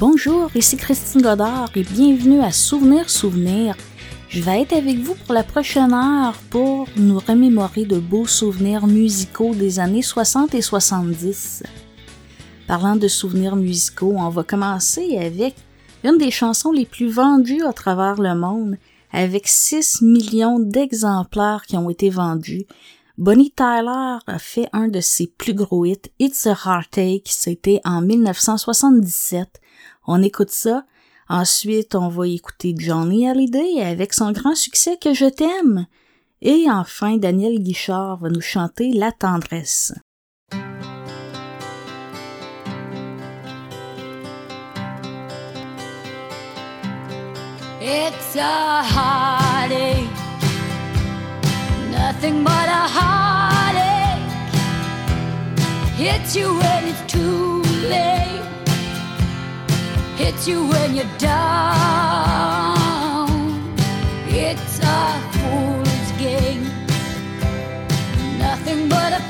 Bonjour, ici Christine Godard et bienvenue à Souvenir Souvenir. Je vais être avec vous pour la prochaine heure pour nous remémorer de beaux souvenirs musicaux des années 60 et 70. Parlant de souvenirs musicaux, on va commencer avec une des chansons les plus vendues à travers le monde, avec 6 millions d'exemplaires qui ont été vendus. Bonnie Tyler a fait un de ses plus gros hits, It's a Heartache, c'était en 1977. On écoute ça. Ensuite, on va écouter Johnny Hallyday avec son grand succès Que je t'aime. Et enfin, Daniel Guichard va nous chanter La tendresse. Nothing but a heartache. Hits you when you're down. It's a fool's game, nothing but a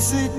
tes cheveux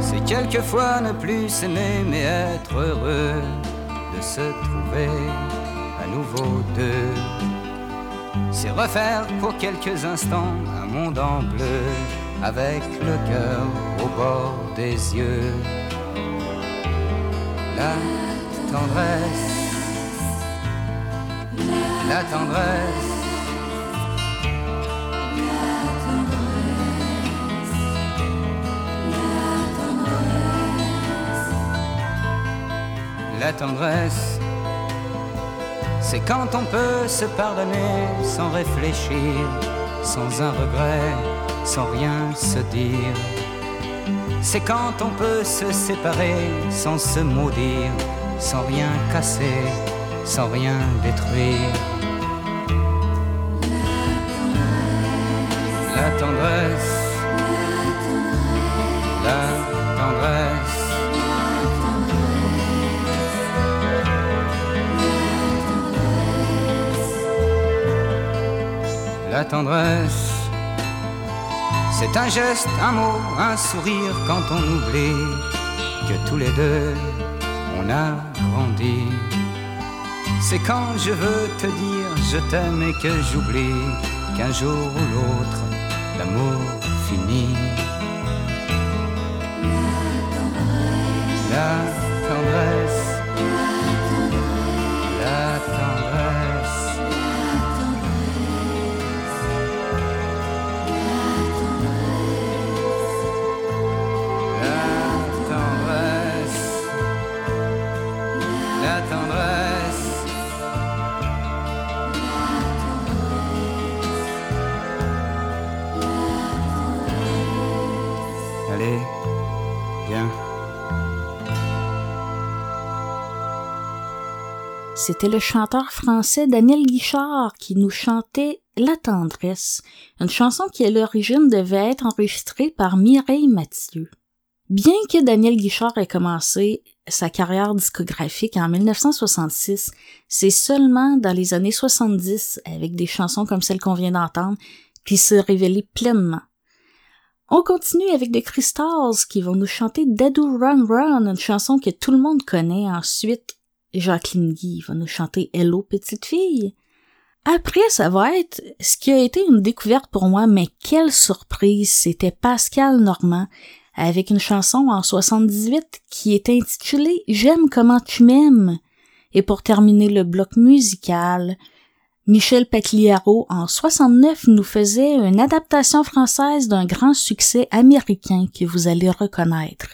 C'est quelquefois ne plus s'aimer mais être heureux de se trouver à nouveau deux. C'est refaire pour quelques instants un monde en bleu avec le cœur au bord des yeux. La tendresse, la tendresse. Tendresse, c'est quand on peut se pardonner sans réfléchir, sans un regret, sans rien se dire. C'est quand on peut se séparer sans se maudire, sans rien casser, sans rien détruire. Tendresse, c'est un geste, un mot, un sourire quand on oublie que tous les deux on a grandi. C'est quand je veux te dire je t'aime et que j'oublie qu'un jour ou l'autre l'amour finit. La tendresse, la C'était le chanteur français Daniel Guichard qui nous chantait La tendresse, une chanson qui à l'origine devait être enregistrée par Mireille Mathieu. Bien que Daniel Guichard ait commencé sa carrière discographique en 1966, c'est seulement dans les années 70, avec des chansons comme celle qu'on vient d'entendre, qu'il s'est révélé pleinement. On continue avec The Crystals qui vont nous chanter Dadoo Run Run, une chanson que tout le monde connaît. Ensuite, Jacqueline Guy va nous chanter Hello petite fille. Après, ça va être ce qui a été une découverte pour moi, mais quelle surprise, c'était Pascal Normand avec une chanson en 78 qui est intitulée J'aime comment tu m'aimes. Et pour terminer le bloc musical, Michel Pagliaro en 69 nous faisait une adaptation française d'un grand succès américain que vous allez reconnaître.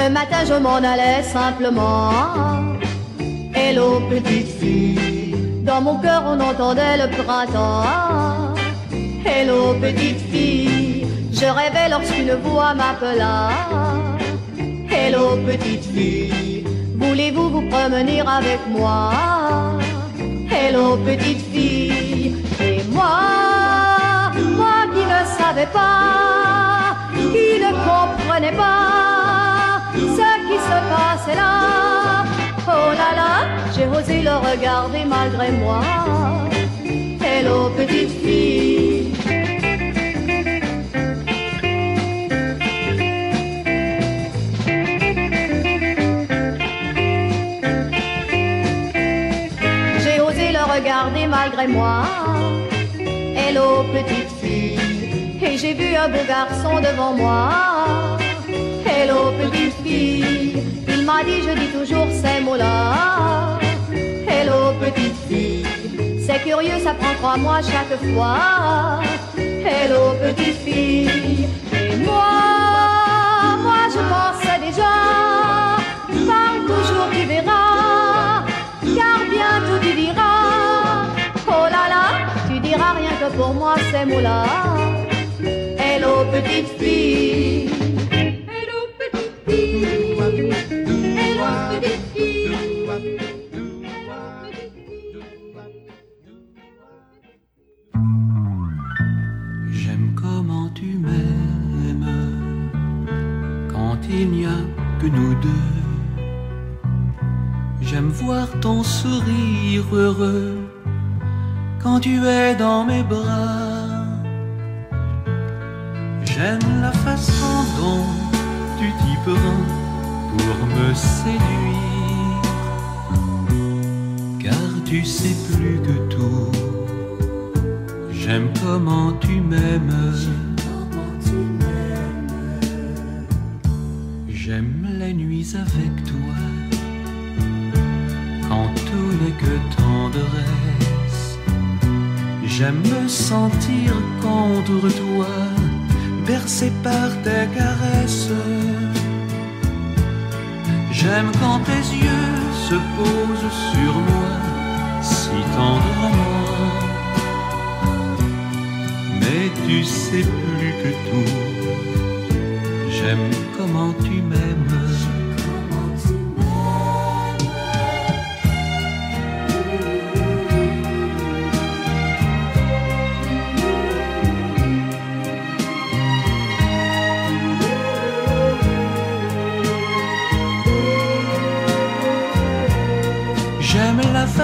Un matin je m'en allais simplement. Hello petite fille, dans mon cœur on entendait le printemps. Hello petite fille, je rêvais lorsqu'une voix m'appela. Hello petite fille, voulez-vous vous promener avec moi? Hello petite fille, et moi, savais pas, qui ne comprenais pas ce qui se passait là. Oh là là, j'ai osé le regarder malgré moi. Hello petite fille. J'ai osé le regarder malgré moi. Hello petite j'ai vu un beau garçon devant moi. Hello petite fille. Il m'a dit, je dis toujours ces mots-là. Hello petite fille. C'est curieux, ça prend trois mois chaque fois. Hello petite fille. Et moi, moi je pensais déjà. Parle toujours, tu verras. Car bientôt tu diras. Oh là là, tu diras rien que pour moi ces mots-là. Petite fille. Hello petite fille. Hello. J'aime comment tu m'aimes quand il n'y a que nous deux. J'aime voir ton sourire heureux quand tu es dans mes bras. J'aime la façon dont tu t'y prends pour me séduire. Car tu sais plus que tout. J'aime comment tu m'aimes. J'aime les nuits avec toi. Quand tout n'est que tendresse. J'aime me sentir contre toi, bercé par tes caresses. J'aime quand tes yeux se posent sur moi si tendrement. Mais tu sais plus que tout. J'aime comment tu m'aimes.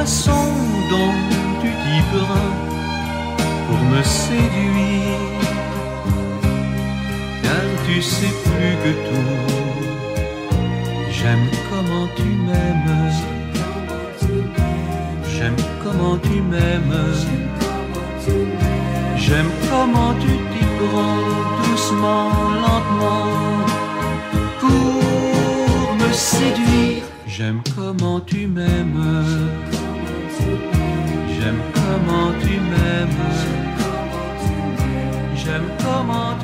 Façon dont tu t'y prends pour me séduire. Car tu sais plus que tout. J'aime comment tu m'aimes. J'aime comment tu m'aimes. J'aime comment tu t'y prends doucement, lentement pour me séduire. J'aime comment tu m'aimes. J'aime comment tu m'aimes. J'aime comment tu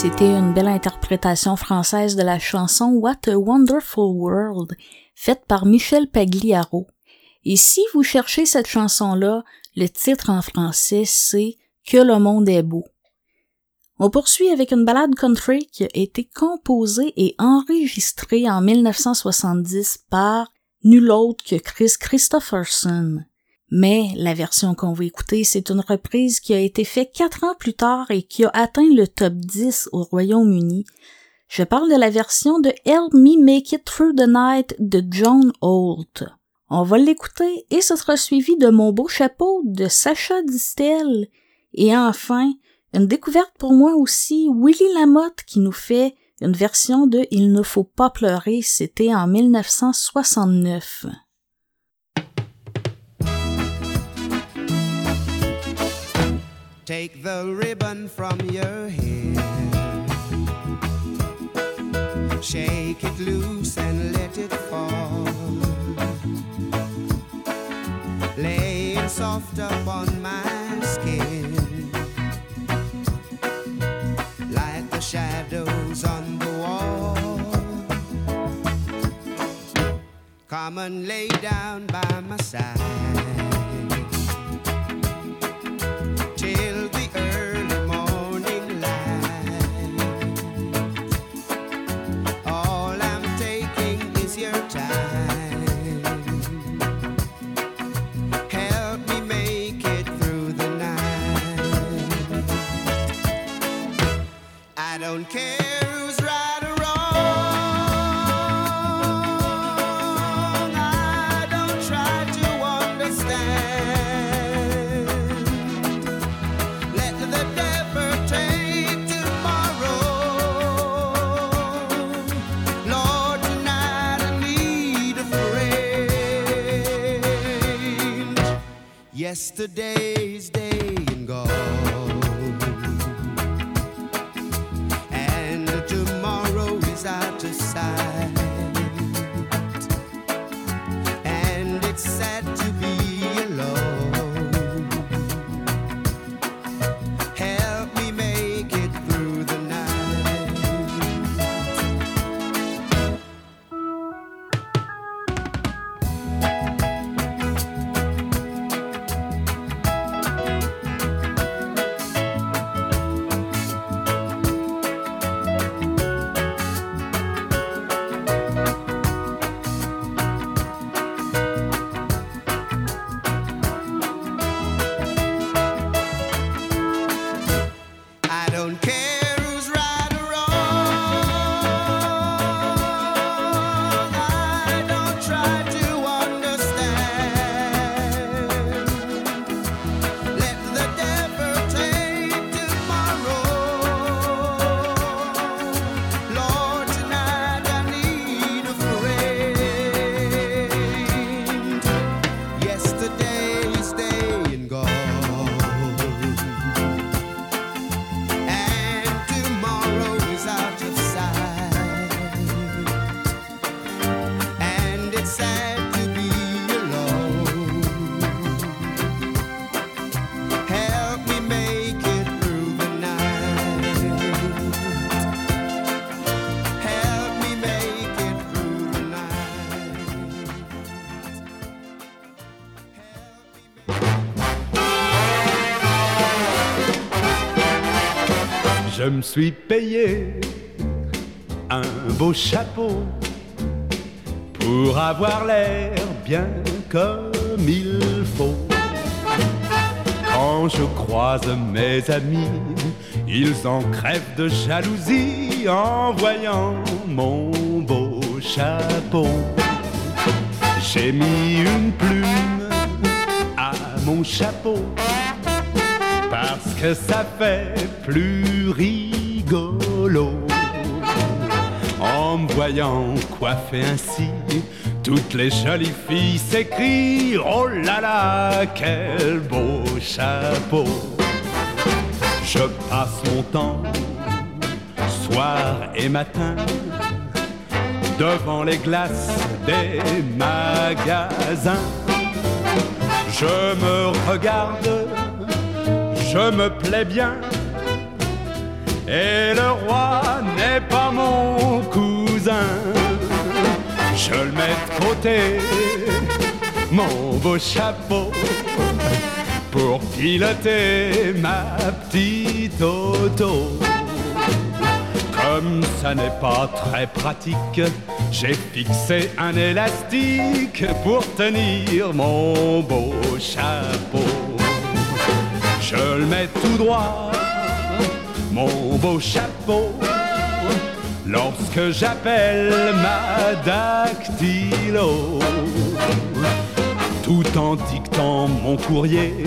C'était une belle interprétation française de la chanson What a Wonderful World, faite par Michel Pagliaro. Et si vous cherchez cette chanson-là, le titre en français c'est Que le monde est beau. On poursuit avec une ballade country qui a été composée et enregistrée en 1970 par nul autre que Chris Christopherson. Mais la version qu'on va écouter, c'est une reprise qui a été faite quatre ans plus tard et qui a atteint le top 10 au Royaume-Uni. Je parle de la version de Help Me Make It Through the Night de John Holt. On va l'écouter et ce sera suivi de Mon beau chapeau de Sacha Distel. Et enfin, une découverte pour moi aussi, Willy Lamotte qui nous fait une version de Il ne faut pas pleurer, c'était en 1969. Take the ribbon from your hair. Shake it loose and let it fall. Lay it soft upon my skin. Like the shadows on the wall. Come and lay down by my side. Don't care who's right or wrong. I don't try to understand. Let the devil take tomorrow. Lord, tonight I need a friend. Yesterday's day me suis payé un beau chapeau pour avoir l'air bien comme il faut. Quand je croise mes amis, ils en crèvent de jalousie en voyant mon beau chapeau. J'ai mis une plume à mon chapeau parce que ça fait plus rigolo. Voyant coiffé ainsi, toutes les jolies filles s'écrient Oh là là, quel beau chapeau! Je passe mon temps, soir et matin, devant les glaces des magasins. Je me regarde, je me plais bien. Et le roi n'est pas mon Je le mets de côté, mon beau chapeau, pour piloter ma petite auto. Comme ça n'est pas très pratique, j'ai fixé un élastique pour tenir mon beau chapeau. Je le mets tout droit, mon beau chapeau, lorsque j'appelle ma dactylo. Tout en dictant mon courrier,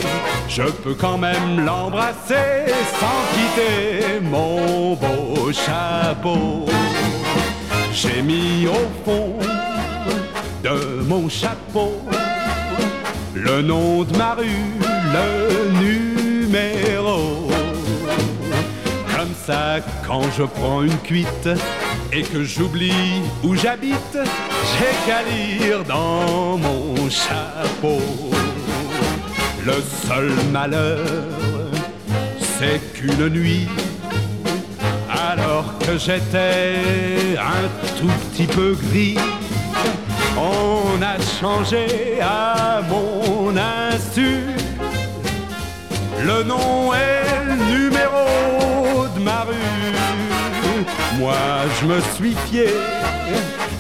je peux quand même l'embrasser sans quitter mon beau chapeau. J'ai mis au fond de mon chapeau le nom de ma rue, le quand je prends une cuite et que j'oublie où j'habite, j'ai qu'à lire dans mon chapeau. Le seul malheur, c'est qu'une nuit, alors que j'étais un tout petit peu gris, on a changé à mon insu. Le nom et le numéro ma rue. Moi, je me suis fié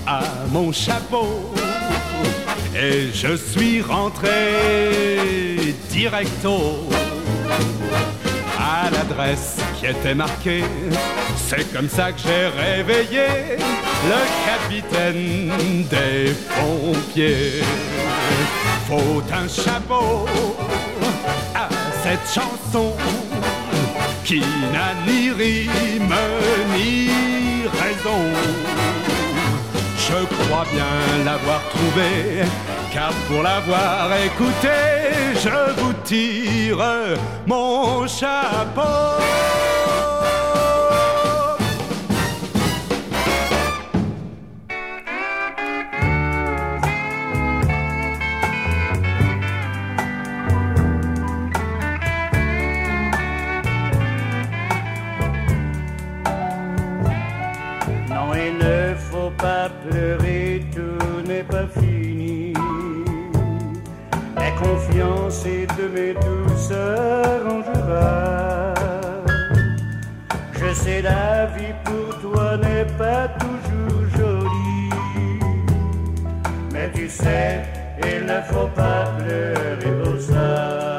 à mon chapeau et je suis rentré directo à l'adresse qui était marquée. C'est comme ça que j'ai réveillé le capitaine des pompiers. Faut un chapeau à cette chanson qui n'a ni rime ni raison. Je crois bien l'avoir trouvé, car pour l'avoir écouté, je vous tire mon chapeau. Confiance et demain tout s'arrangera. Je sais, la vie pour toi n'est pas toujours jolie. Mais tu sais, il ne faut pas pleurer pour ça.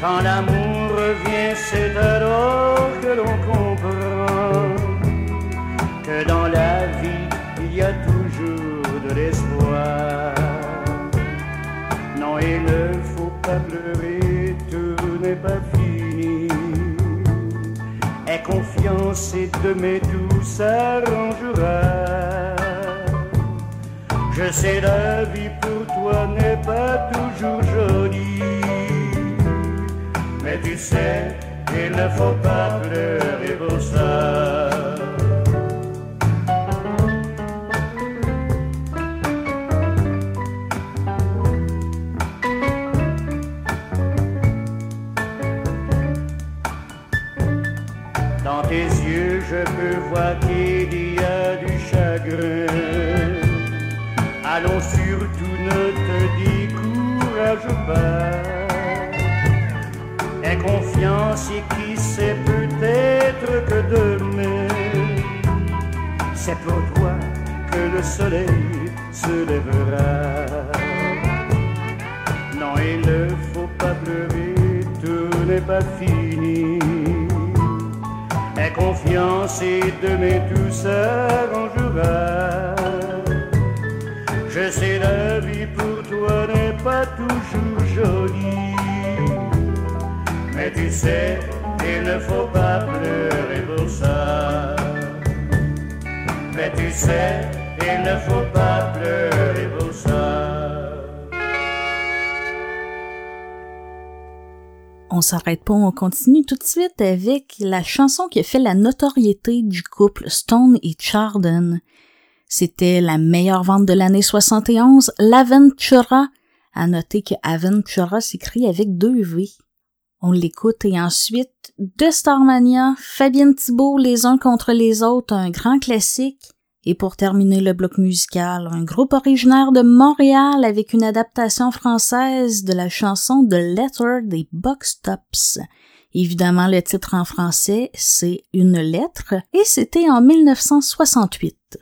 Quand l'amour revient, c'est alors que l'on comprend que dans la vie, il y a toujours de l'espoir. Non, il ne faut pas pleurer, tout n'est pas fini. Aie confiance et demain tout s'arrangera. Je sais la vie pour toi n'est pas toujours jolie. Tu sais, il ne faut pas pleurer pour ça. Dans tes yeux, je peux voir qu'il y a du chagrin. Allons surtout ne te décourage pas. Confiance et qui sait peut-être que demain, c'est pour toi que le soleil se lèvera. Non, il ne faut pas pleurer, tout n'est pas fini. Aie confiance et demain tout s'arrangera. Je sais la vie pour toi n'est pas toujours jolie. Tu sais, il ne faut pas pleurer pour ça. Mais tu sais, il ne faut pas pleurer pour ça. On s'arrête pas, on continue tout de suite avec la chanson qui a fait la notoriété du couple Stone et Chardon. C'était la meilleure vente de l'année 71, l'Aventura. À noter que Aventura s'écrit avec deux V. On l'écoute et ensuite de Starmania, Fabienne Thibault, Les uns contre les autres, un grand classique. Et pour terminer le bloc musical, un groupe originaire de Montréal avec une adaptation française de la chanson The Letter des Box Tops. Évidemment, le titre en français, c'est Une lettre, et c'était en 1968.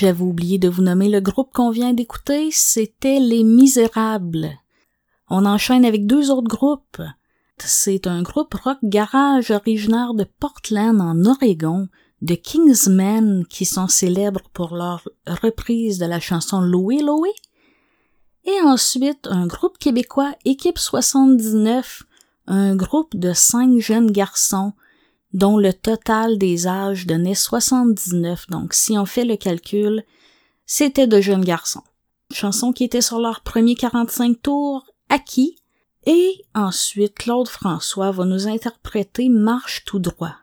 J'avais oublié de vous nommer le groupe qu'on vient d'écouter, c'était Les Misérables. On enchaîne avec deux autres groupes. C'est un groupe rock garage originaire de Portland en Oregon, de Kingsmen qui sont célèbres pour leur reprise de la chanson Louis Louis. Et ensuite, un groupe québécois, Équipe 79, un groupe de cinq jeunes garçons dont le total des âges donnait 79. Donc, si on fait le calcul, c'était de jeunes garçons. Chanson qui était sur leur premier 45 tours acquis. Et ensuite, Claude François va nous interpréter Marche tout droit.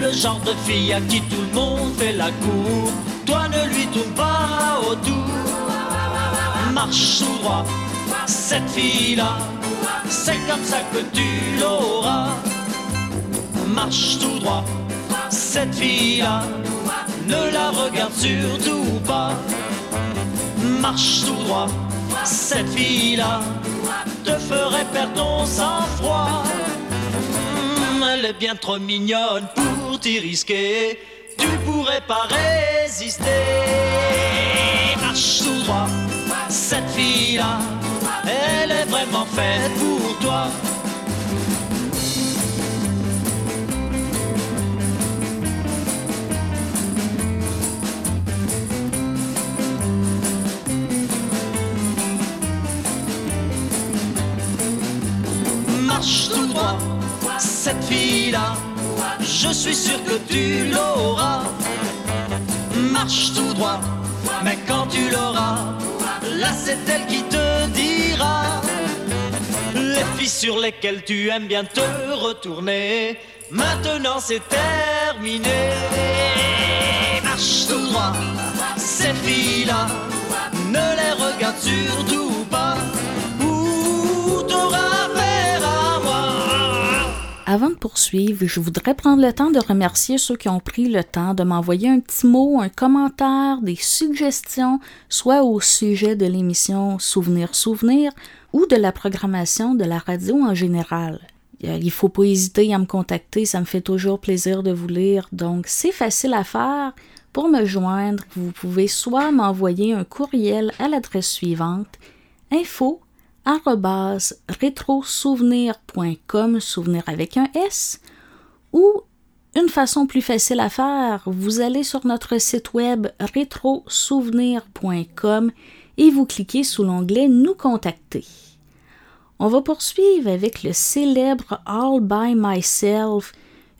Le genre de fille à qui tout le monde fait la cour. Toi ne lui tourne pas autour. Marche tout droit. Cette fille-là, c'est comme ça que tu l'auras. Marche tout droit cette fille-là, ne la regarde surtout pas. Marche tout droit, cette fille-là te ferait perdre ton sang-froid. Hum, elle est bien trop mignonne pour t'y risquer, tu pourrais pas résister. Marche tout droit, cette fille-là, elle est vraiment faite pour toi. marche tout droit, cette fille-là, je suis sûr que tu l'auras. Marche tout droit, mais quand tu l'auras, là c'est elle qui te dira les filles sur lesquelles tu aimes bien te retourner. Maintenant c'est terminé. Marche tout droit, ces filles-là, ne les regarde surtout pas. Avant de poursuivre, je voudrais prendre le temps de remercier ceux qui ont pris le temps de m'envoyer un petit mot, un commentaire, des suggestions, soit au sujet de l'émission Souvenir Souvenir ou de la programmation de la radio en général. Euh, Il faut pas hésiter à me contacter, ça me fait toujours plaisir de vous lire, donc c'est facile à faire. Pour me joindre, vous pouvez soit m'envoyer un courriel à l'adresse suivante info rétrosouvenir.com, souvenir avec un S, ou Une façon plus facile à faire, vous allez sur notre site web rétrosouvenir.com et vous cliquez sous l'onglet Nous contacter. On va poursuivre avec le célèbre All by Myself,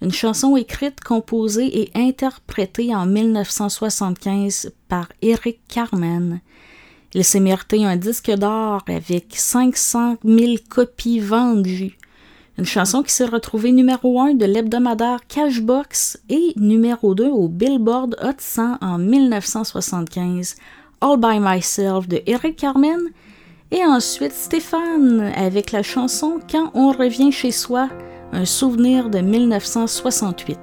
une chanson écrite, composée et interprétée en 1975 par Eric Carmen. Il s'est mérité un disque d'or avec 500 000 copies vendues. Une chanson qui s'est retrouvée numéro 1 de l'hebdomadaire Cashbox et numéro 2 au Billboard Hot 100 en 1975. All by Myself de Eric Carmen. Et ensuite Stéphane avec la chanson Quand on revient chez soi, un souvenir de 1968.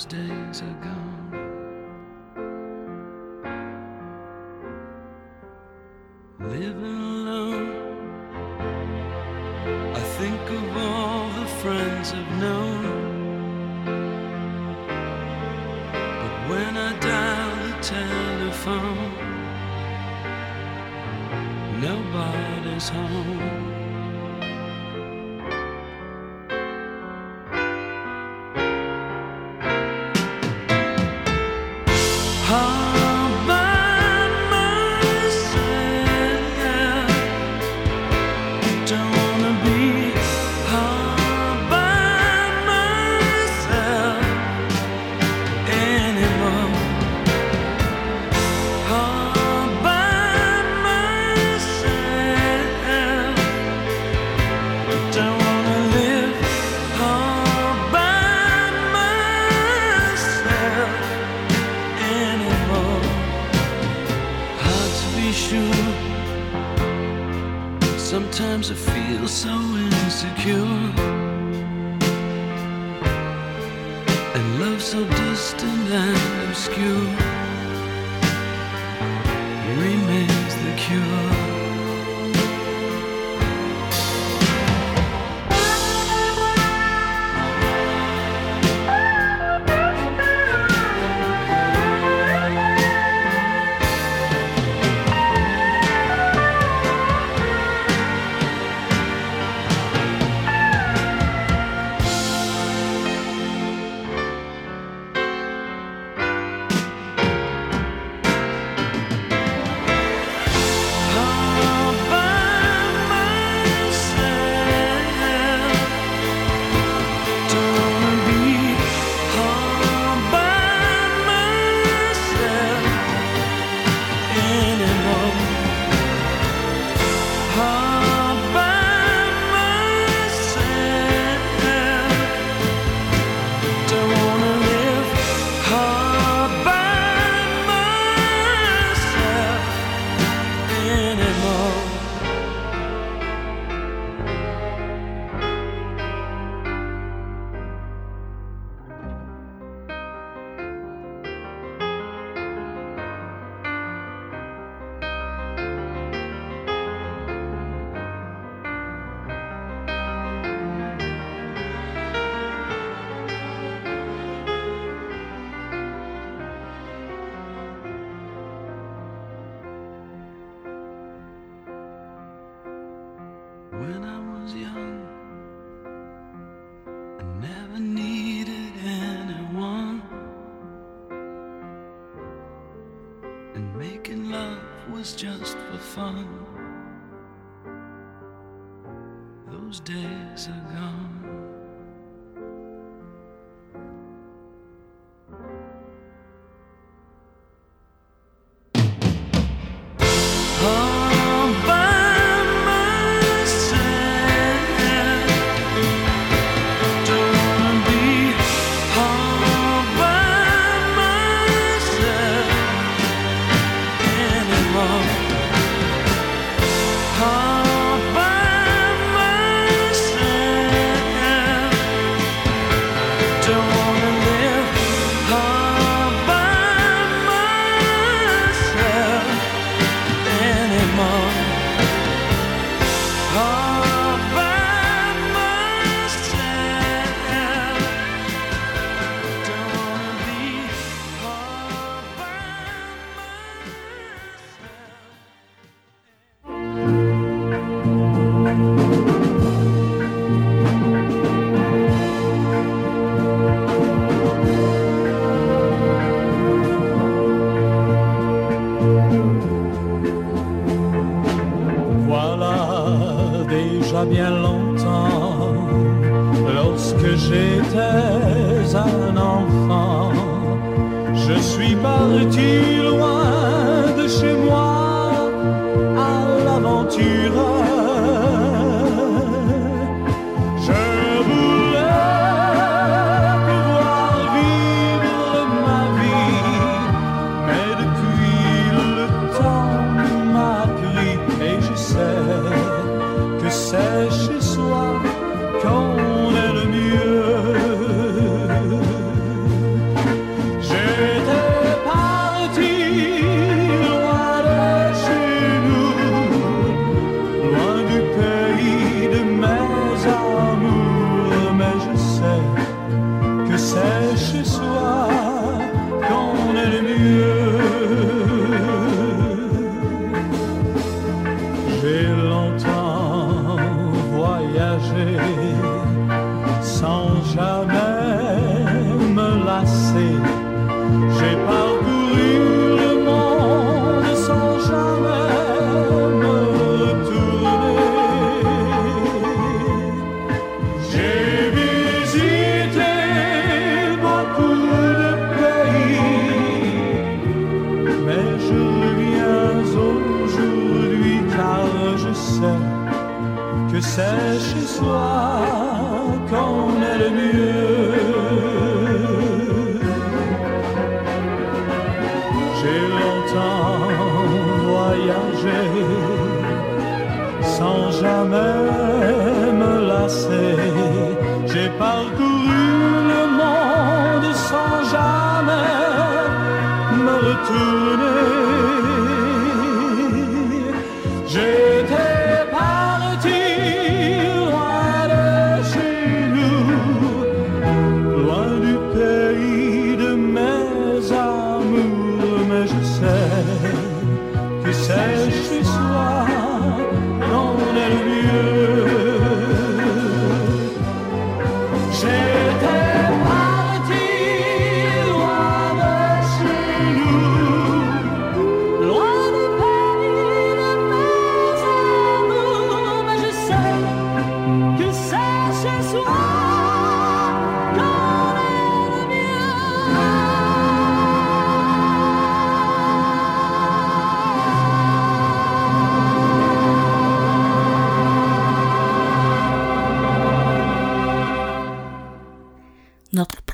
Those days are gone. Living alone, I think of all the friends I've known. But when I dial the telephone, nobody's home.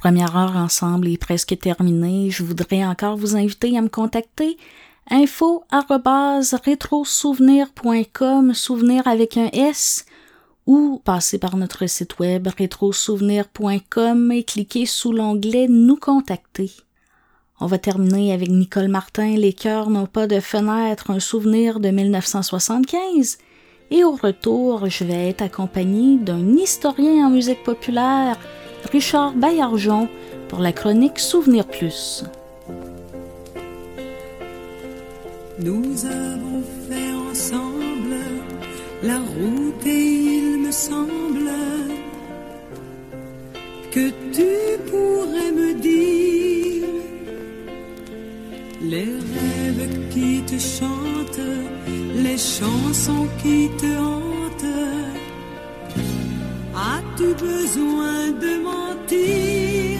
Première heure ensemble est presque terminée. Je voudrais encore vous inviter à me contacter info rétrosouvenir.com, souvenir avec un S, ou passer par notre site web rétrosouvenir.com et cliquer sous l'onglet Nous contacter. On va terminer avec Nicole Martin, Les cœurs n'ont pas de fenêtre, un souvenir de 1975. Et au retour, je vais être accompagnée d'un historien en musique populaire, Richard Baillargeon, pour la chronique Souvenir Plus. Nous avons fait ensemble la route et il me semble que tu pourrais me dire les rêves qui te chantent, les chansons qui te hantent. As-tu besoin de mentir?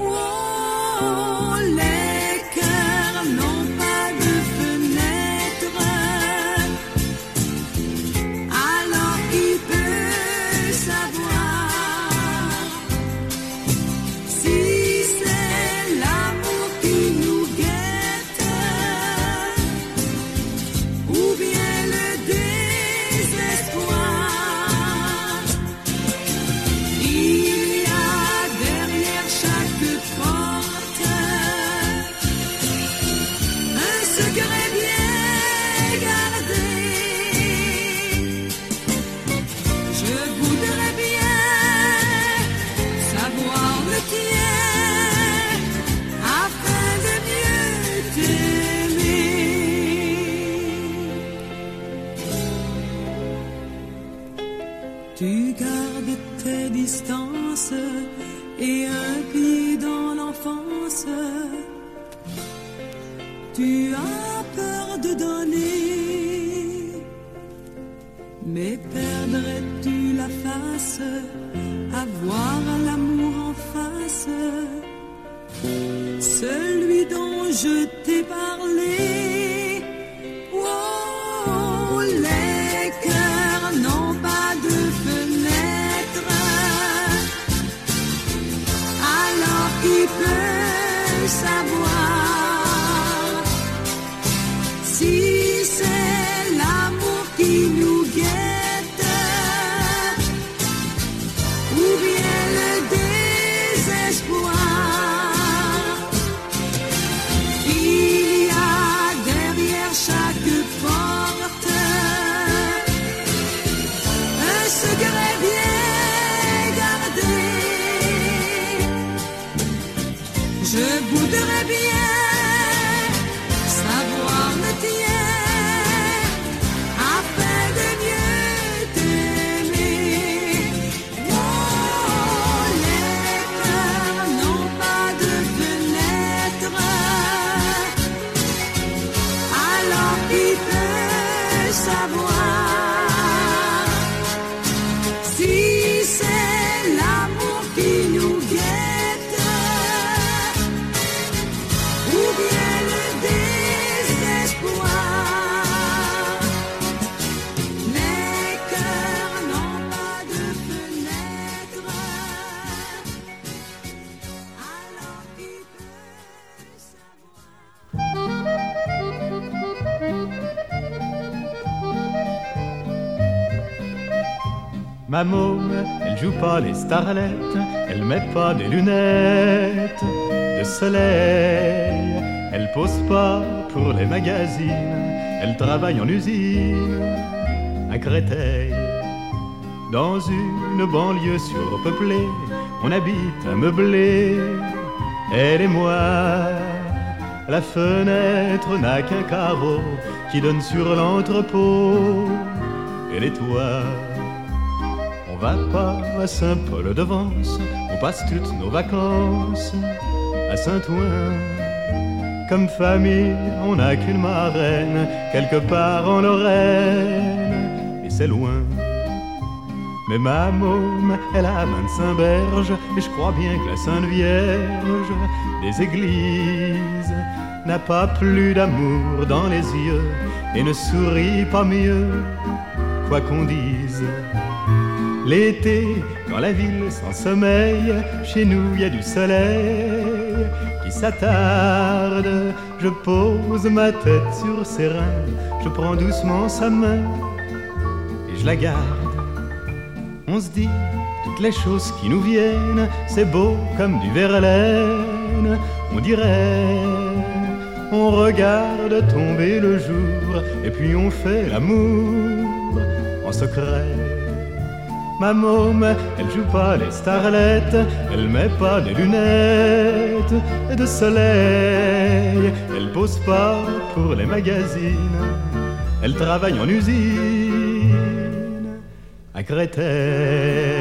Oh, et un pied dans l'enfance. Tu as peur de donner, mais perdrais-tu la face à voir l'amour en face? Celui dont je t'ai parlé. Oh, Alors Elle joue pas les starlettes, elle met pas des lunettes de soleil. Elle pose pas pour les magazines, elle travaille en usine à Créteil. Dans une banlieue surpeuplée, on habite un meublé, elle et moi. La fenêtre n'a qu'un carreau qui donne sur l'entrepôt et les toits. Va pas à Saint-Paul-de-Vence, on passe toutes nos vacances à Saint-Ouen. Comme famille, on n'a qu'une marraine, quelque part en Lorraine, et c'est loin. Mais ma môme, elle a 25 berges, et je crois bien que la Sainte Vierge des églises n'a pas plus d'amour dans les yeux et ne sourit pas mieux, quoi qu'on dise. L'été, quand la ville s'en sommeille, chez nous y a du soleil qui s'attarde. Je pose ma tête sur ses reins, je prends doucement sa main et je la garde. On se dit toutes les choses qui nous viennent, c'est beau comme du verlaine, on dirait. On regarde tomber le jour et puis on fait l'amour en secret. Ma môme, elle joue pas les starlettes, elle met pas des lunettes de soleil, elle pose pas pour les magazines, elle travaille en usine à Créteil.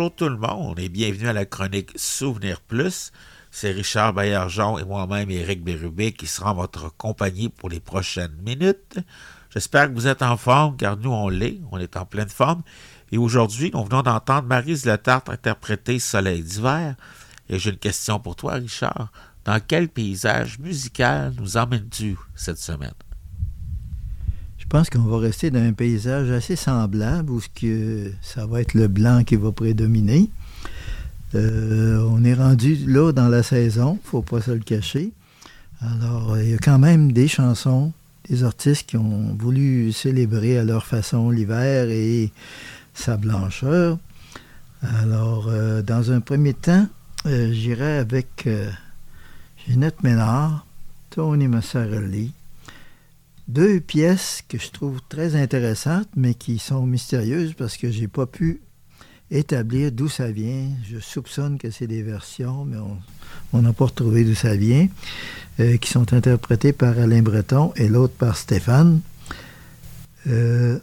Bonjour tout le monde et bienvenue à la chronique Souvenir Plus. C'est Richard Baillargeon et moi-même, Éric Bérubé, qui sera en votre compagnie pour les prochaines minutes. J'espère que vous êtes en forme, car nous, on l'est, on est en pleine forme. Et aujourd'hui, nous venons d'entendre Marise Letarte interpréter Soleil d'hiver. Et j'ai une question pour toi, Richard. Dans quel paysage musical nous emmènes-tu cette semaine? Pense qu'on va rester dans un paysage assez semblable où ce que ça va être le blanc qui va prédominer. Euh, on est rendu là dans la saison, faut pas se le cacher. Alors, il y a quand même des chansons, des artistes qui ont voulu célébrer à leur façon l'hiver et sa blancheur. Alors, euh, dans un premier temps, euh, j'irai avec euh, Ginette Ménard, Tony Massarelli. Deux pièces que je trouve très intéressantes, mais qui sont mystérieuses parce que j'ai pas pu établir d'où ça vient. Je soupçonne que c'est des versions, mais on n'a pas retrouvé d'où ça vient, euh, qui sont interprétées par Alain Breton et l'autre par Stéphane. Euh,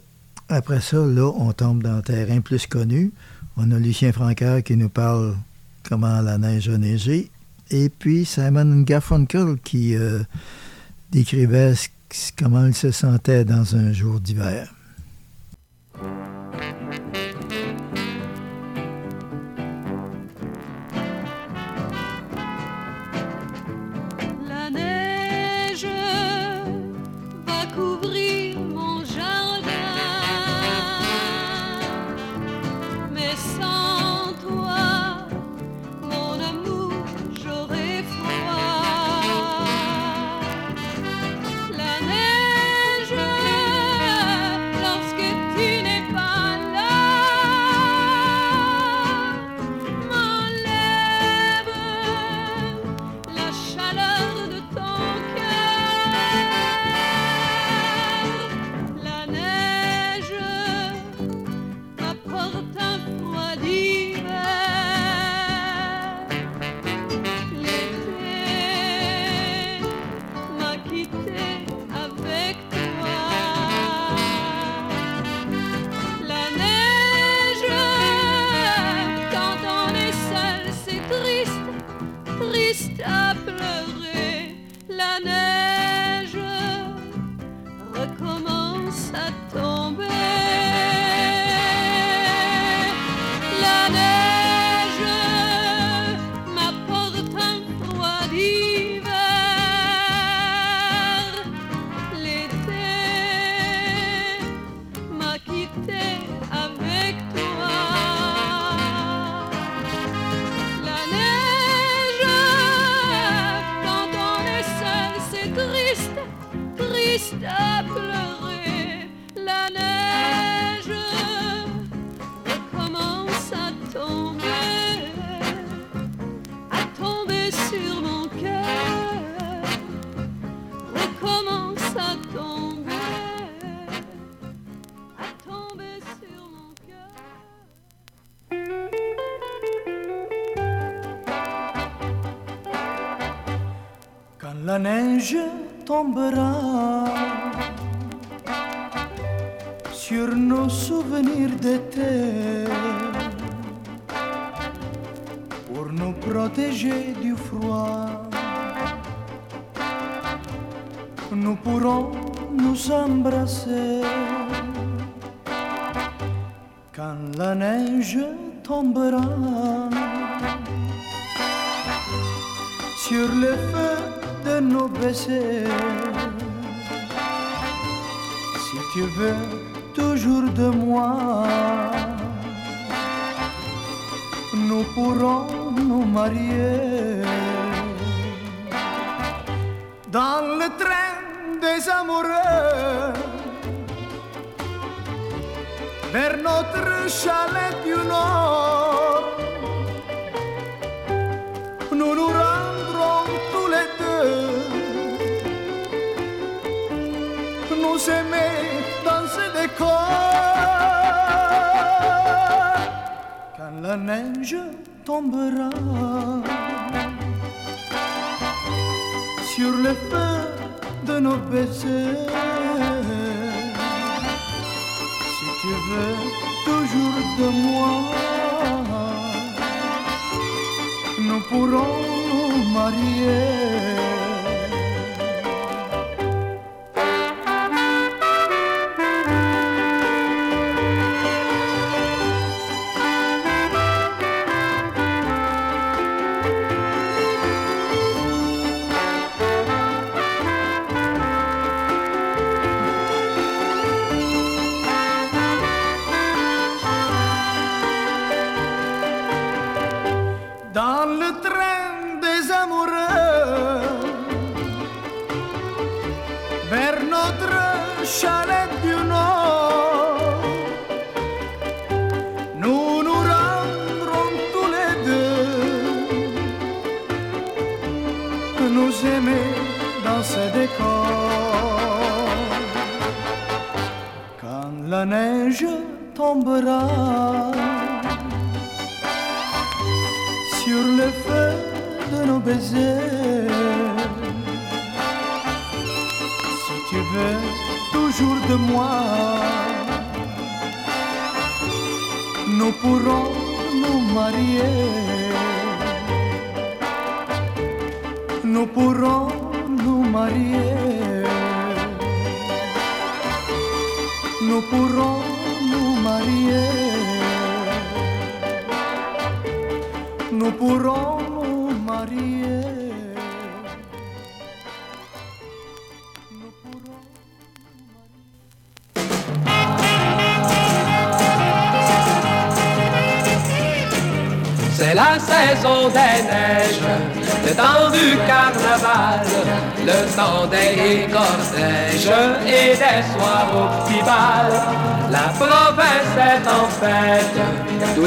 après ça, là, on tombe dans le terrain plus connu. On a Lucien Francaire qui nous parle comment la neige a neigé. Et puis Simon Garfunkel qui euh, décrivait ce- comment il se sentait dans un jour d'hiver.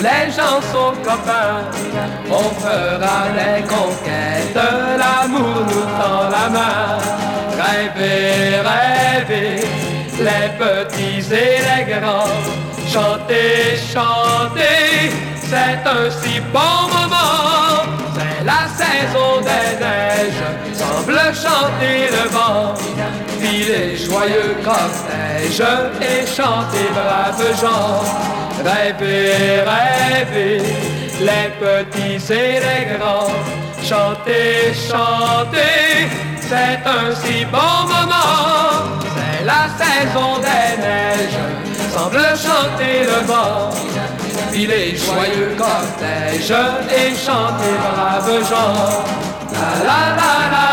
Les gens sont copains, on fera des conquêtes, l'amour nous tend la main. Rêvez, rêvez, les petits et les grands, chantez, chantez, c'est un si bon moment. C'est la saison des neiges, semble chanter le vent. Filez joyeux cortège et chantez braves gens. Rêvez, rêvez, les petits et les grands. Chantez, chantez, c'est un si bon moment. C'est la saison des neiges, semble chanter le vent. Filez joyeux cortège et chantez braves gens. La la la la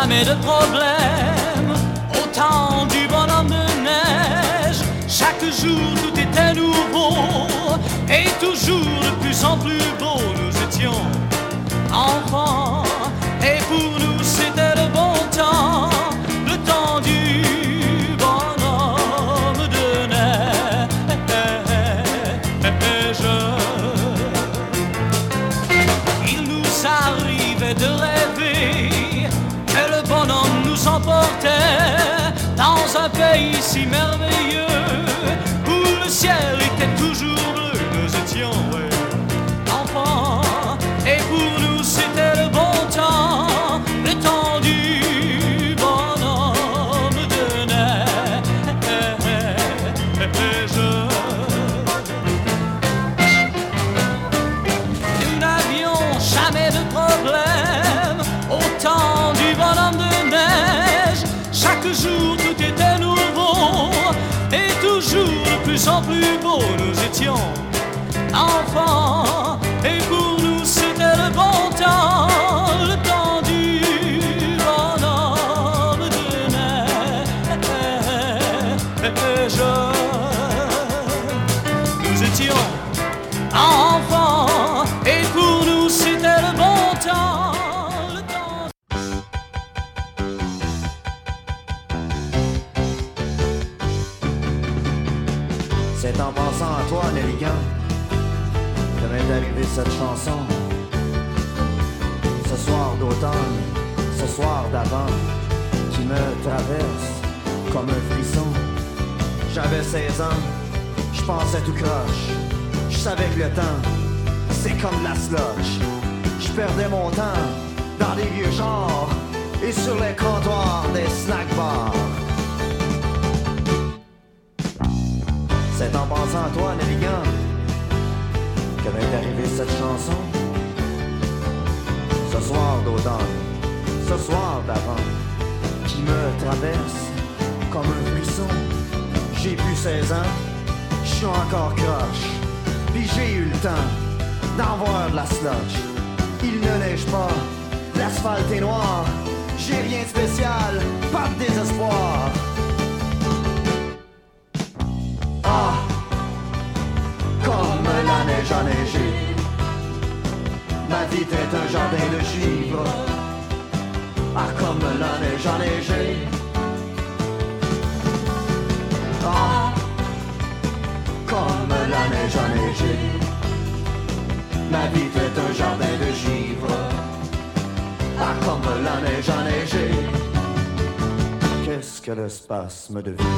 jamais de problème au temps du bonhomme de neige. Chaque jour tout était nouveau et toujours de plus en plus beau. Nous étions enfants si merveilleux. Où le ciel était en plus beau. Nous étions enfants cette chanson. Ce soir d'automne, ce soir d'avant, qui me traverse comme un frisson. J'avais 16 ans, je pensais tout croche. Je savais que le temps, c'est comme la slush. Je perdais mon temps dans les vieux genres et sur les comptoirs des snack bars. C'est en pensant à toi, Nelligan, que m'est arrivée cette chanson? Ce soir d'automne, ce soir d'avant, qui me traverse comme un frisson. J'ai plus 16 ans, je suis encore croche, puis j'ai eu le temps d'en voir de la slush. Il ne neige pas, l'asphalte est noir, j'ai rien de spécial, pas de désespoir. Jardin de givre. Ah, comme la neige a neigé. Qu'est-ce que le spasme de vivre?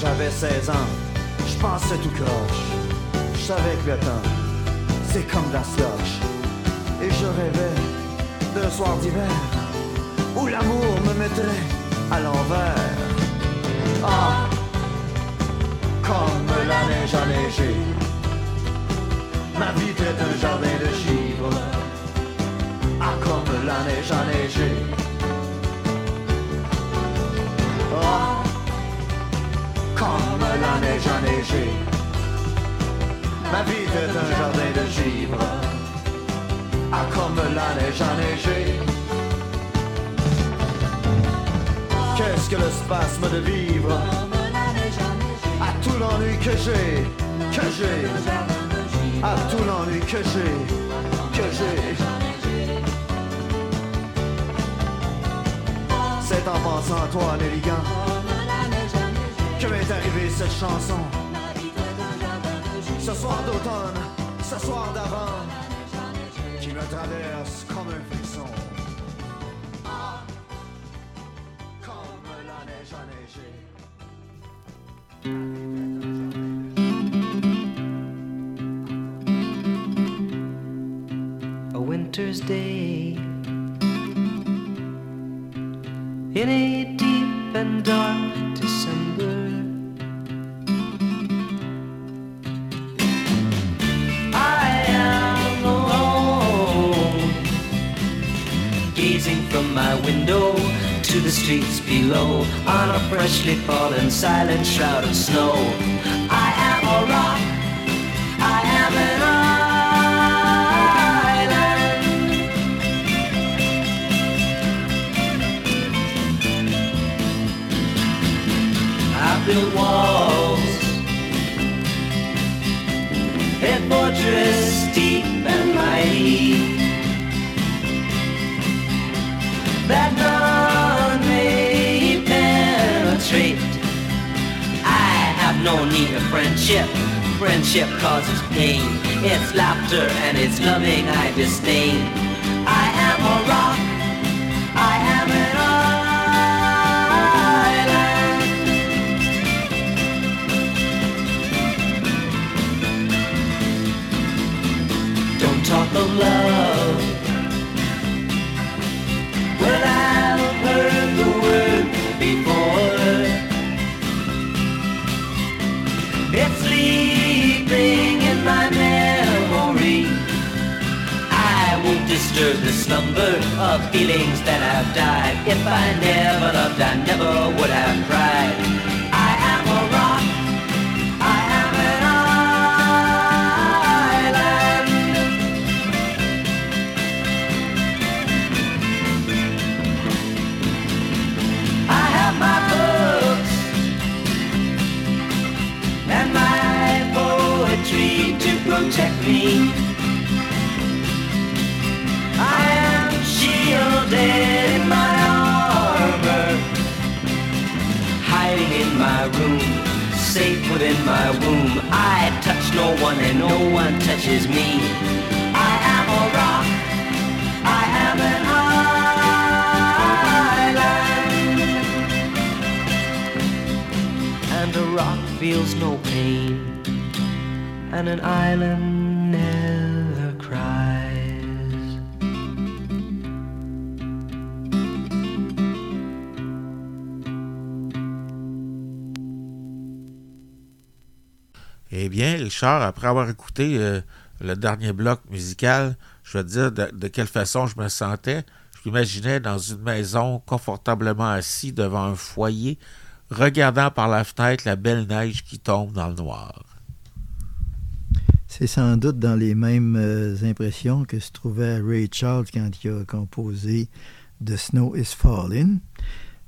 J'avais 16 ans, je pensais tout croche. Je savais que le temps, c'est comme la slush. Et je rêvais d'un soir d'hiver où l'amour me mettrait à l'envers. Ah, comme la neige a neigé. Ma vie était un jardin de givre. Ah, comme la neige a neigé. Ah, comme la neige a neigé. Ma vie était un jardin de givre. Ah, comme la neige a neigé. Qu'est-ce que le spasme de vivre? À tout l'ennui que j'ai, que j'ai. À tout l'ennui que j'ai, que j'ai. C'est en pensant à toi, Nelligan Que m'est arrivée cette chanson. Ce soir d'automne, ce soir d'avant traverse comme un frisson ah, Comme la neige a neigé a winter's day below on a freshly fallen silent shroud of snow. I am a rock. Friendship. Friendship causes pain. It's laughter and it's loving I disdain. I am a rock. The slumber of feelings that have died. If I never loved, I never would have cried. I am a rock. I am an island. I have my books and my poetry to protect me. Shielded in my armor, hiding in my room, safe within my womb. I touch no one and no one touches me. I am a rock. I am an island. And a rock feels no pain. And an island Eh bien, Richard, après avoir écouté euh, le dernier bloc musical, je vais dire de, de quelle façon je me sentais. Je m'imaginais dans une maison confortablement assis devant un foyer, regardant par la fenêtre la belle neige qui tombe dans le noir. C'est sans doute dans les mêmes euh, impressions que se trouvait Ray Charles quand il a composé The Snow is Falling.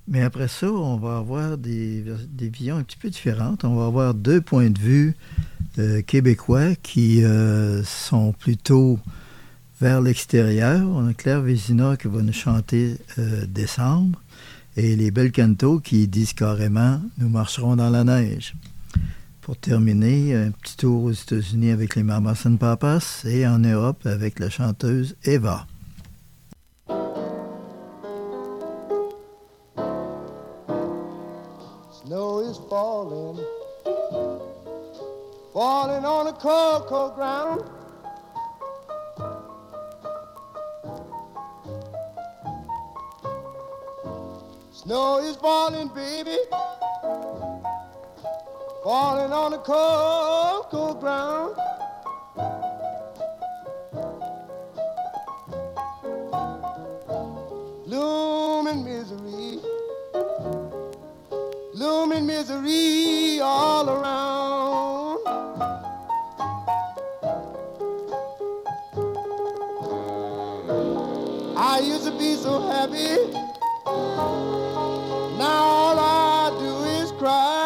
Mais après ça, on va avoir des, visions un petit peu différentes. On va avoir deux points de vue euh, québécois qui euh, sont plutôt vers l'extérieur. On a Claire Vézina qui va nous chanter euh, Décembre et les Bel Canto qui disent carrément Nous marcherons dans la neige. Pour terminer, un petit tour aux États-Unis avec les Mamas and Papas et en Europe avec la chanteuse Eva. Is falling, falling on the cold ground. Snow is falling, baby, falling on the cold ground. Looming misery all around. I used to be so happy. Now all I do is cry.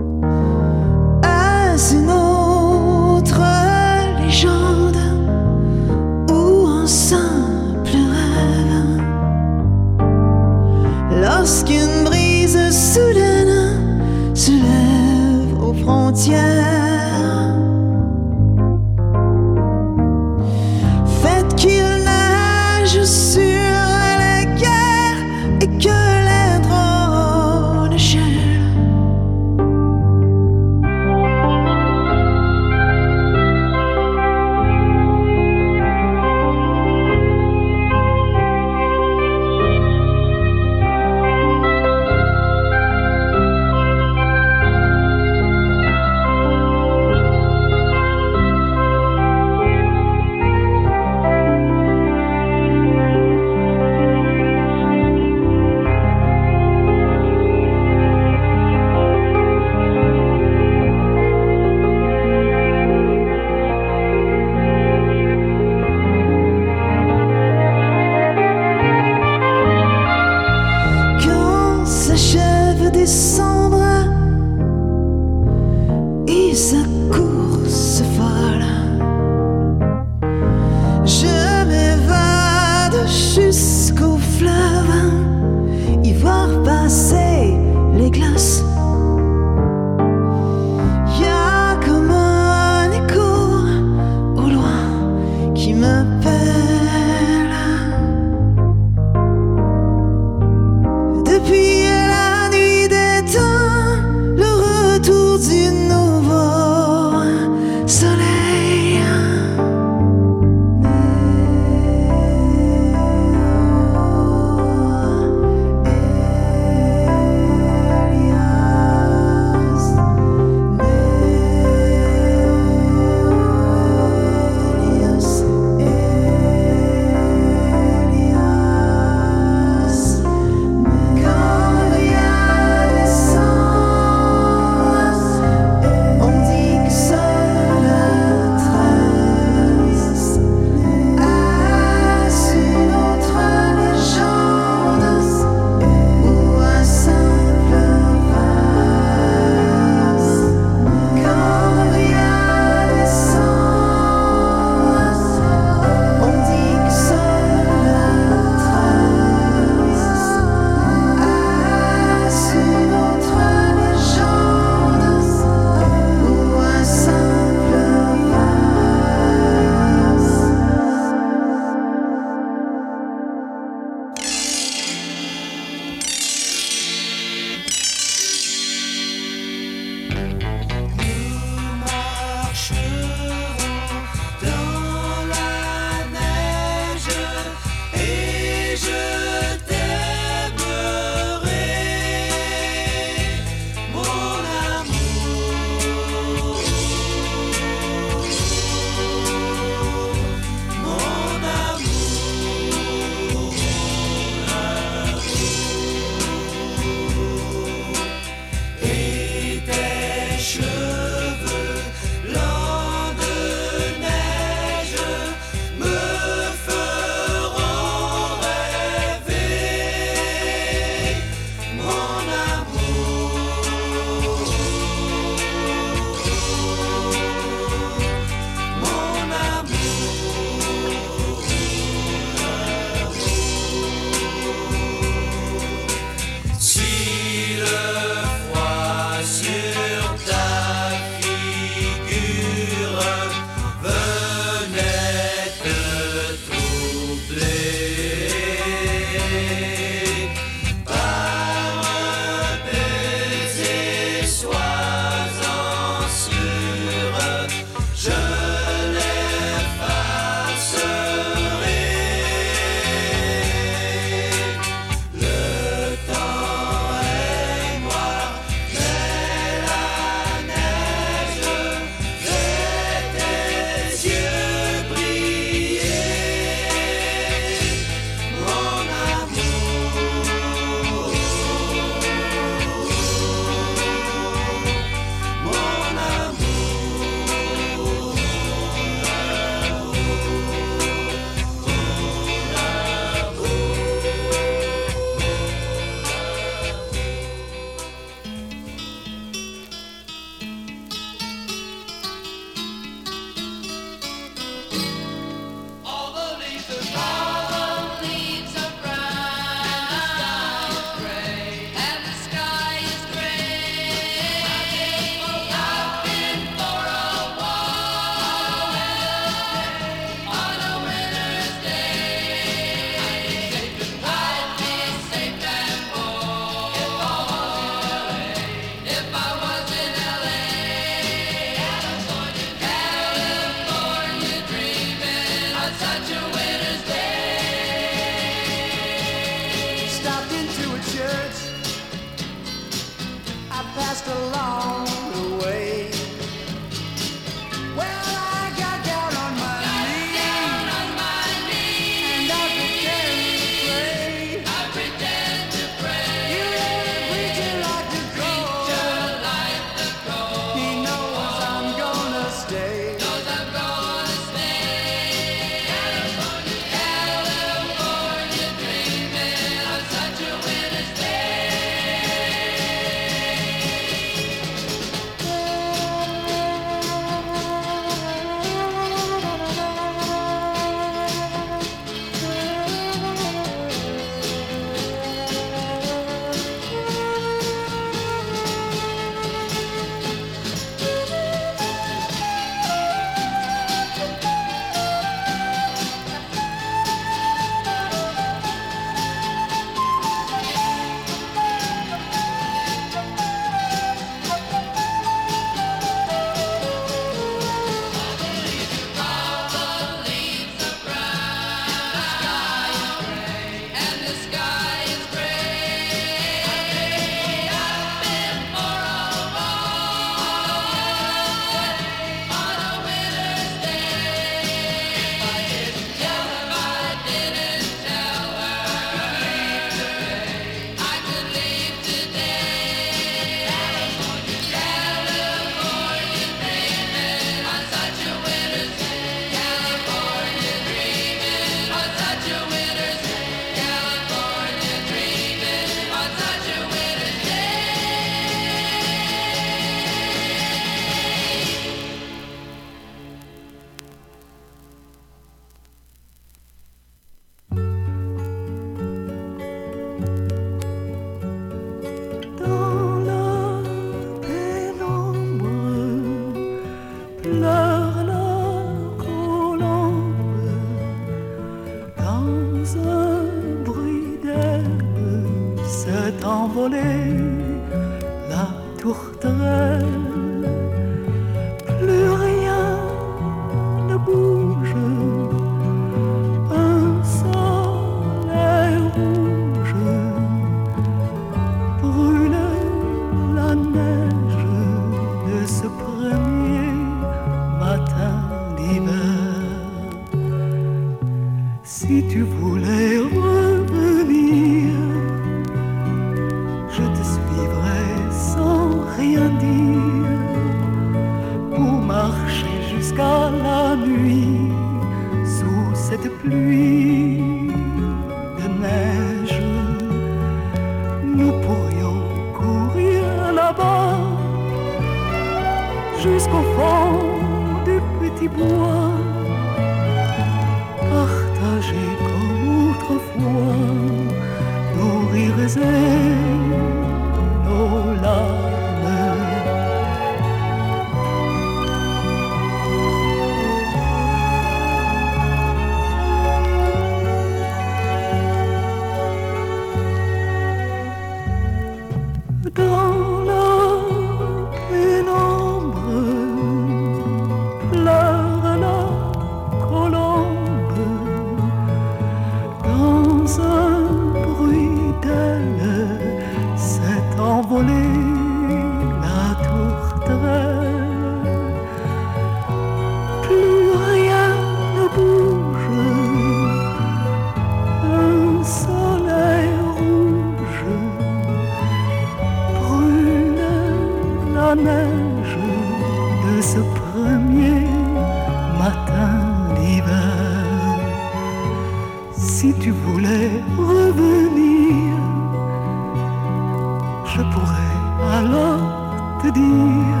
alors te dire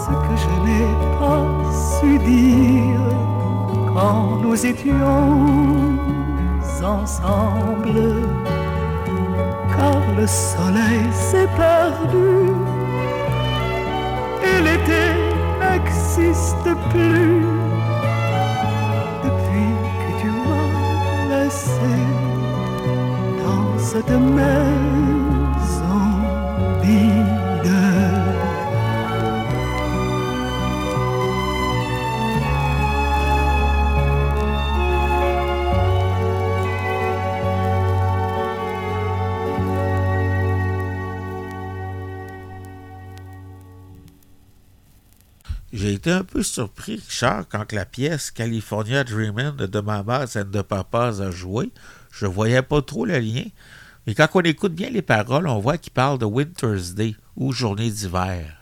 ce que je n'ai pas su dire quand nous étions ensemble. Car le soleil s'est perdu et l'été n'existe plus depuis que tu m'as laissé dans cette mer. Un peu surpris, Richard, quand la pièce California Dreamin' de Mamas and the Papas a joué. Je voyais pas trop le lien. Mais quand on écoute bien les paroles, on voit qu'il parle de Winter's Day ou journée d'hiver.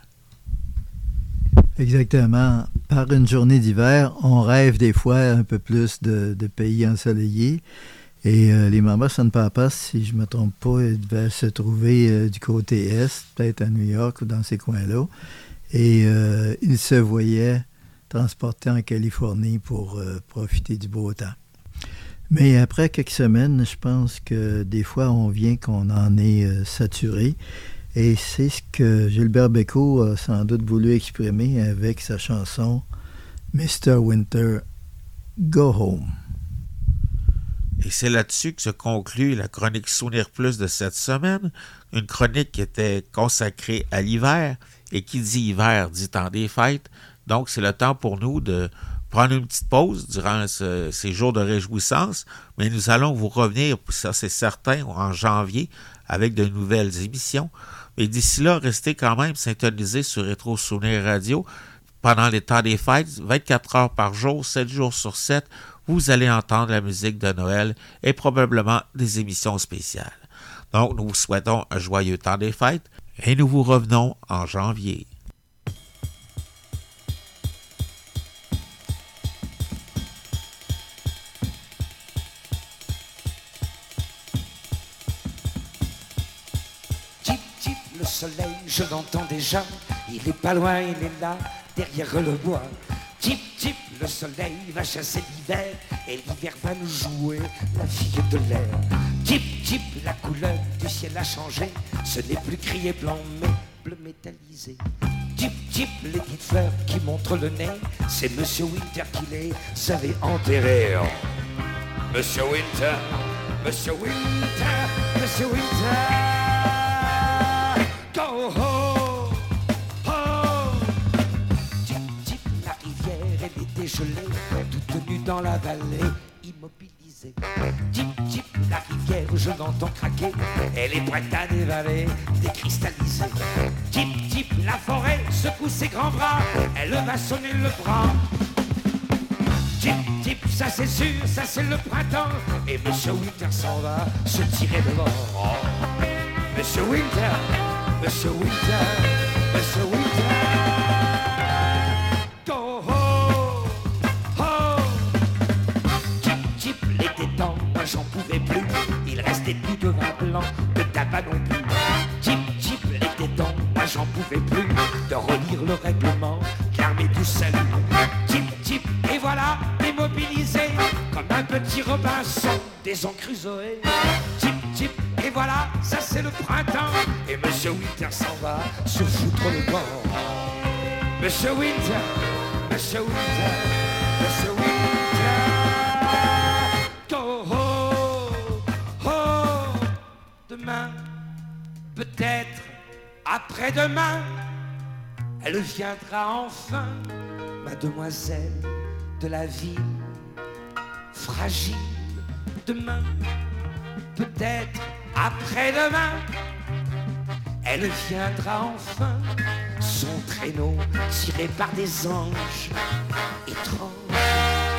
Exactement. Par une journée d'hiver, on rêve des fois un peu plus de, de pays ensoleillés. Et euh, les Mamas and Papas, si je ne me trompe pas, devaient se trouver euh, du côté est, peut-être à New York ou dans ces coins-là. Et euh, ils se voyaient transportés en Californie pour euh, profiter du beau temps. Mais après quelques semaines, je pense que des fois, on vient qu'on en est euh, saturé. Et c'est ce que Gilbert Bécaud a sans doute voulu exprimer avec sa chanson Mr. Winter, Go Home. Et c'est là-dessus que se conclut la chronique Souvenir Plus de cette semaine, une chronique qui était consacrée à l'hiver, et qui dit hiver dit temps des fêtes. Donc, c'est le temps pour nous de prendre une petite pause durant ce- ces jours de réjouissance, mais nous allons vous revenir, ça c'est certain, en janvier, avec de nouvelles émissions. Mais d'ici là, restez quand même syntonisés sur Rétro Souvenir Radio. Pendant les temps des fêtes, 24 heures par jour, 7 jours sur 7, vous allez entendre la musique de Noël et probablement des émissions spéciales. Donc, nous vous souhaitons un joyeux temps des fêtes et nous vous revenons en janvier. Tip, tip, le soleil, je l'entends déjà. Il est pas loin, il est là, derrière le bois. Tip, tip, le soleil va chasser l'hiver. Et l'hiver va nous jouer la fille de l'air. Tip, tip, la couleur du ciel a changé. Ce n'est plus crié blanc, mais bleu métallisé. Tip, tip, les petites qui montrent le nez. C'est Monsieur Winter qui les avait enterrés. Monsieur Winter, Monsieur Winter, Monsieur Winter. Est dégelée, toute nue dans la vallée, immobilisée. Tip, tip, la rivière, je l'entends craquer, elle est prête à dévaler, décristallisée. Tip, tip, la forêt secoue ses grands bras, elle va sonner le bras. Tip, tip, ça c'est sûr, ça c'est le printemps. Et Monsieur Winter s'en va se tirer devant. Oh. Monsieur Winter, Monsieur Winter, Monsieur Winter. Se foutre le camp. Monsieur Winter, Monsieur Winter, Monsieur Winter. Go home, home. Demain, peut-être, après-demain, elle viendra enfin, mademoiselle de la ville, fragile. Demain, peut-être, après-demain, elle viendra enfin, son traîneau tiré par des anges étranges.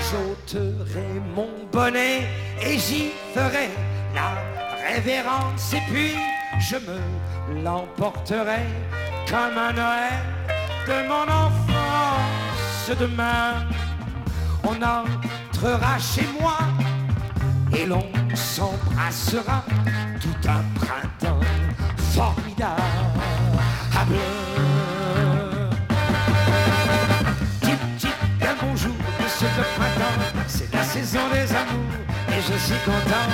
J'ôterai mon bonnet et j'y ferai la révérence et puis je me l'emporterai comme un Noël de mon enfance. Demain, on entrera chez moi et l'on s'embrassera tout un printemps Tip, tip, bien bonjour, monsieur le printemps, c'est la saison des amours et je suis content.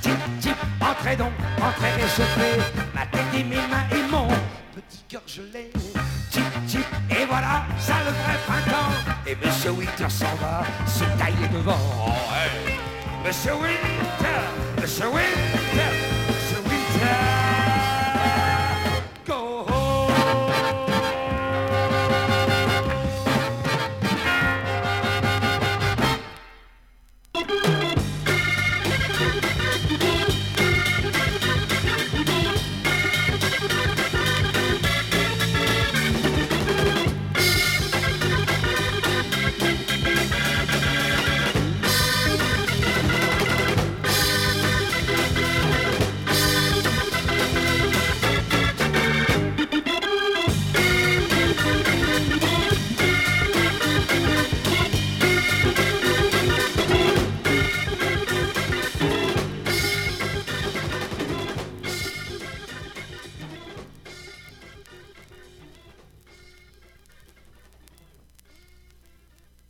Tip, tip, entrez donc, entrez réchauffez ma tête et mes mains et mon petit cœur gelé. Tip, tip, et voilà, ça le vrai printemps. Et monsieur Winter s'en va se tailler devant. Oh, hey. Monsieur Winter, Monsieur Winter,